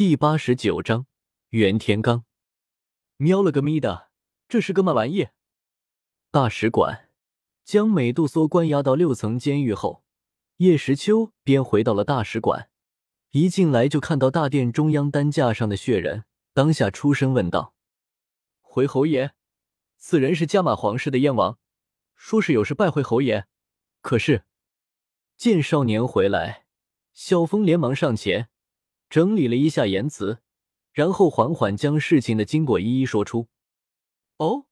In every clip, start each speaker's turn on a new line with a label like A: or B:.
A: 第八十九章袁天罡。喵了个咪的，这是个嘛玩意？大使馆将美杜莎关押到六层监狱后，叶时秋便回到了大使馆。一进来就看到大殿中央担架上的血人，当下出声问道：“回侯爷，此人是加玛皇室的燕王，说是有事拜会侯爷。可是见少年回来，萧峰连忙上前。”整理了一下言辞，然后缓缓将事情的经过一一说出。哦，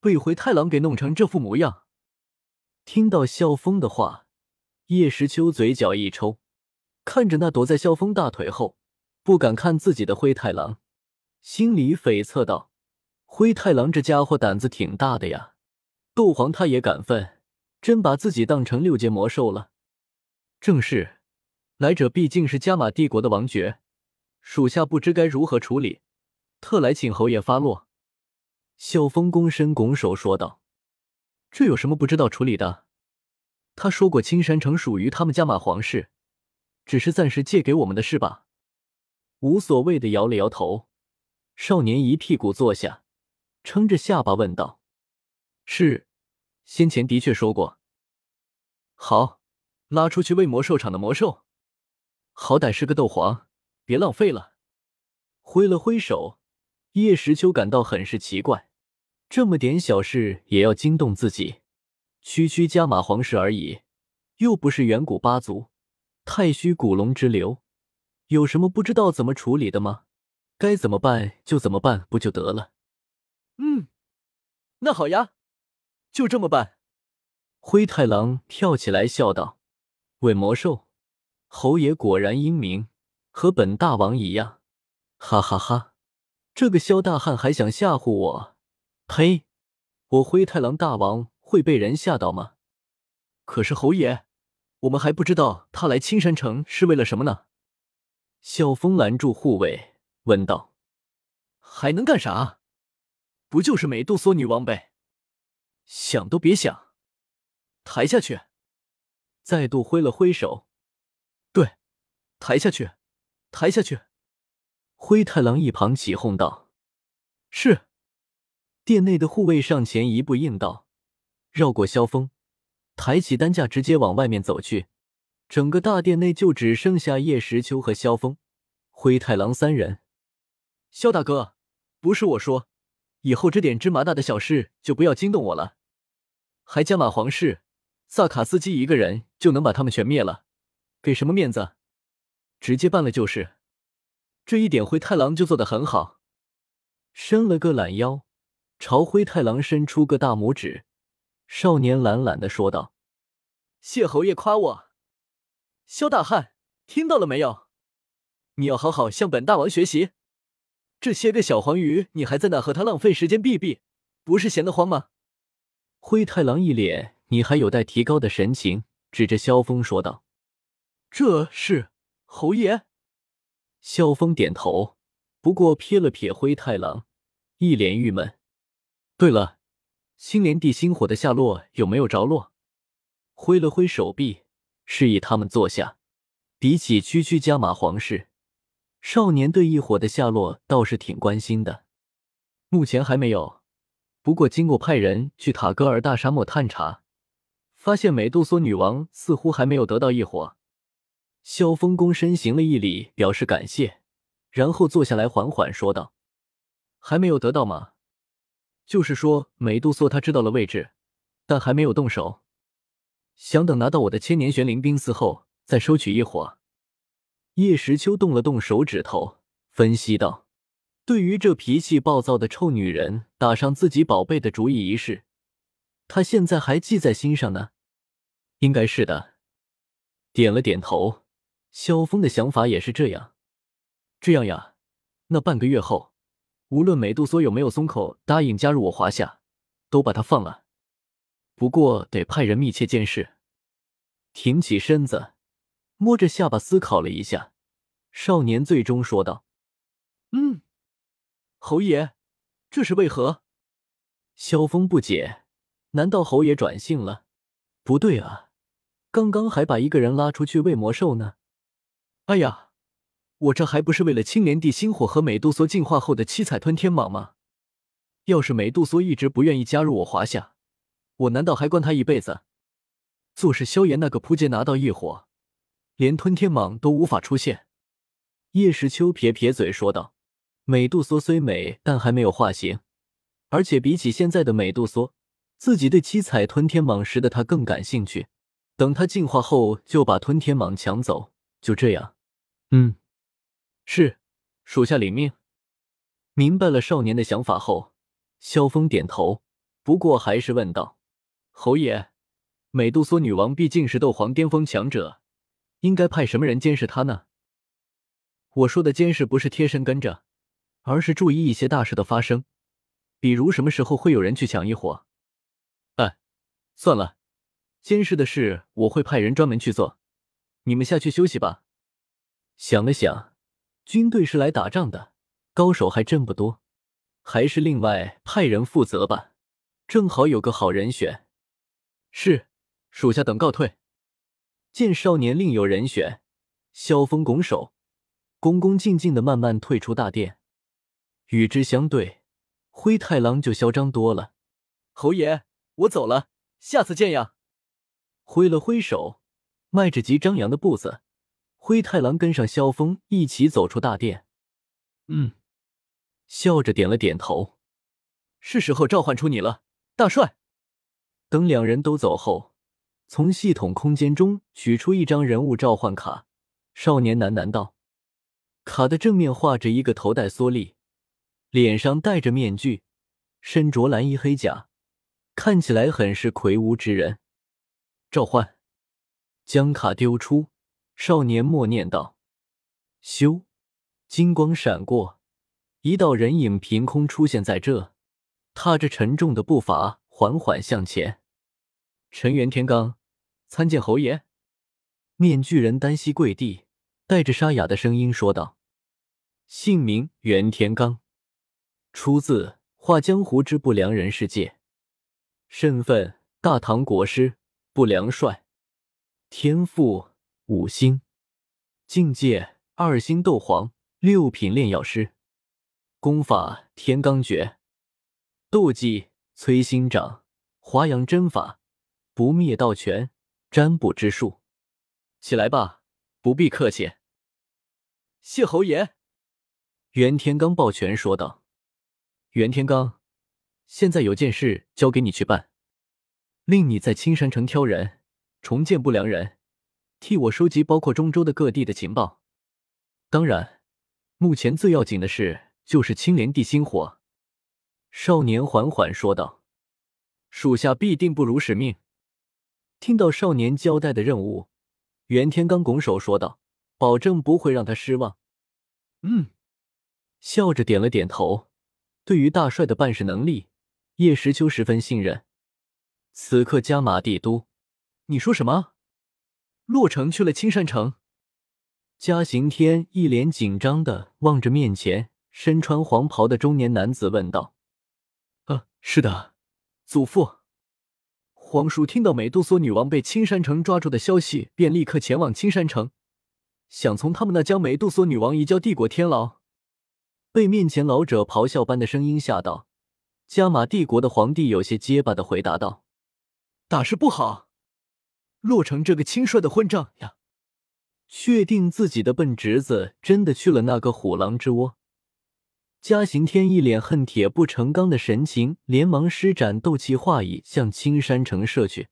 A: 被灰太狼给弄成这副模样。听到萧峰的话，叶时秋嘴角一抽，看着那躲在萧峰大腿后不敢看自己的灰太狼，心里悱恻道：“灰太狼这家伙胆子挺大的呀，斗皇他也敢分，真把自己当成六阶魔兽了。”正是。来者毕竟是加玛帝国的王爵，属下不知该如何处理，特来请侯爷发落。萧峰躬身拱手说道：“这有什么不知道处理的？他说过青山城属于他们加玛皇室，只是暂时借给我们的事吧。”无所谓的摇了摇头。少年一屁股坐下，撑着下巴问道：“是，先前的确说过。好，拉出去喂魔兽场的魔兽。”好歹是个斗皇，别浪费了。挥了挥手，叶时秋感到很是奇怪，这么点小事也要惊动自己？区区加玛皇室而已，又不是远古八族、太虚古龙之流，有什么不知道怎么处理的吗？该怎么办就怎么办，不就得了？嗯，那好呀，就这么办。灰太狼跳起来笑道：“伪魔兽。”侯爷果然英明，和本大王一样，哈哈哈！这个萧大汉还想吓唬我？呸！我灰太狼大王会被人吓到吗？可是侯爷，我们还不知道他来青山城是为了什么呢。萧峰拦住护卫，问道：“还能干啥？不就是美杜莎女王呗？想都别想！抬下去！”再度挥了挥手。抬下去，抬下去！灰太狼一旁起哄道：“是。”殿内的护卫上前一步应道，绕过萧峰，抬起担架直接往外面走去。整个大殿内就只剩下叶时秋和萧峰、灰太狼三人。萧大哥，不是我说，以后这点芝麻大的小事就不要惊动我了。还加码皇室，萨卡斯基一个人就能把他们全灭了，给什么面子？直接办了就是，这一点灰太狼就做得很好。伸了个懒腰，朝灰太狼伸出个大拇指。少年懒懒的说道：“谢侯爷夸我，萧大汉，听到了没有？你要好好向本大王学习。这些个小黄鱼，你还在那和他浪费时间避避，不是闲得慌吗？”灰太狼一脸你还有待提高的神情，指着萧峰说道：“这是。”侯爷，萧峰点头，不过瞥了瞥灰太狼，一脸郁闷。对了，青莲地心火的下落有没有着落？挥了挥手臂，示意他们坐下。比起区区加玛皇室，少年对异火的下落倒是挺关心的。目前还没有，不过经过派人去塔戈尔大沙漠探查，发现美杜莎女王似乎还没有得到异火。萧峰躬身行了一礼，表示感谢，然后坐下来，缓缓说道：“还没有得到吗？就是说，美杜莎他知道了位置，但还没有动手，想等拿到我的千年玄灵冰丝后再收取一伙。”叶时秋动了动手指头，分析道：“对于这脾气暴躁的臭女人打上自己宝贝的主意一事，他现在还记在心上呢。应该是的。”点了点头。萧峰的想法也是这样，这样呀，那半个月后，无论美杜莎有没有松口答应加入我华夏，都把他放了。不过得派人密切监视。挺起身子，摸着下巴思考了一下，少年最终说道：“嗯，侯爷，这是为何？”萧峰不解，难道侯爷转性了？不对啊，刚刚还把一个人拉出去喂魔兽呢。哎呀，我这还不是为了青莲地心火和美杜莎进化后的七彩吞天蟒吗？要是美杜莎一直不愿意加入我华夏，我难道还关她一辈子？做事萧炎那个扑街拿到异火，连吞天蟒都无法出现。叶时秋撇撇嘴说道：“美杜莎虽美，但还没有化形，而且比起现在的美杜莎，自己对七彩吞天蟒时的他更感兴趣。等他进化后，就把吞天蟒抢走。就这样。”嗯，是，属下领命。明白了少年的想法后，萧峰点头，不过还是问道：“侯爷，美杜莎女王毕竟是斗皇巅峰强者，应该派什么人监视她呢？”我说的监视不是贴身跟着，而是注意一些大事的发生，比如什么时候会有人去抢一伙。哎，算了，监视的事我会派人专门去做，你们下去休息吧。想了想，军队是来打仗的，高手还真不多，还是另外派人负责吧。正好有个好人选。是，属下等告退。见少年另有人选，萧峰拱手。恭恭敬敬的慢慢退出大殿，与之相对，灰太狼就嚣张多了。侯爷，我走了，下次见呀！挥了挥手，迈着极张扬的步子，灰太狼跟上萧峰一起走出大殿。嗯，笑着点了点头。是时候召唤出你了，大帅。等两人都走后，从系统空间中取出一张人物召唤卡，少年喃喃道。卡的正面画着一个头戴蓑笠、脸上戴着面具、身着蓝衣黑甲，看起来很是魁梧之人。召唤，将卡丢出，少年默念道：“咻！”金光闪过，一道人影凭空出现在这，踏着沉重的步伐缓缓向前。陈元天罡，参见侯爷。面具人单膝跪地，带着沙哑的声音说道。姓名袁天罡，出自《画江湖之不良人世界》，身份大唐国师、不良帅，天赋五星，境界二星斗皇，六品炼药师，功法天罡诀，斗技摧心掌，华阳针法，不灭道拳，占卜之术。起来吧，不必客气。谢侯爷。袁天罡抱拳说道：“袁天罡，现在有件事交给你去办，令你在青山城挑人，重建不良人，替我收集包括中州的各地的情报。当然，目前最要紧的事就是青莲地心火。”少年缓缓说道：“属下必定不辱使命。”听到少年交代的任务，袁天罡拱手说道：“保证不会让他失望。”嗯。笑着点了点头，对于大帅的办事能力，叶时秋十分信任。此刻加玛帝都，你说什么？洛城去了青山城？嘉刑天一脸紧张的望着面前身穿黄袍的中年男子问道：“呃，是的，祖父。”皇叔听到美杜莎女王被青山城抓住的消息，便立刻前往青山城，想从他们那将美杜莎女王移交帝国天牢。被面前老者咆哮般的声音吓到，加玛帝国的皇帝有些结巴的回答道：“大事不好，洛成这个轻率的混账呀！确定自己的笨侄子真的去了那个虎狼之窝。”嘉刑天一脸恨铁不成钢的神情，连忙施展斗气化翼向青山城射去，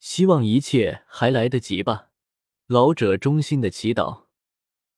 A: 希望一切还来得及吧。老者衷心的祈祷。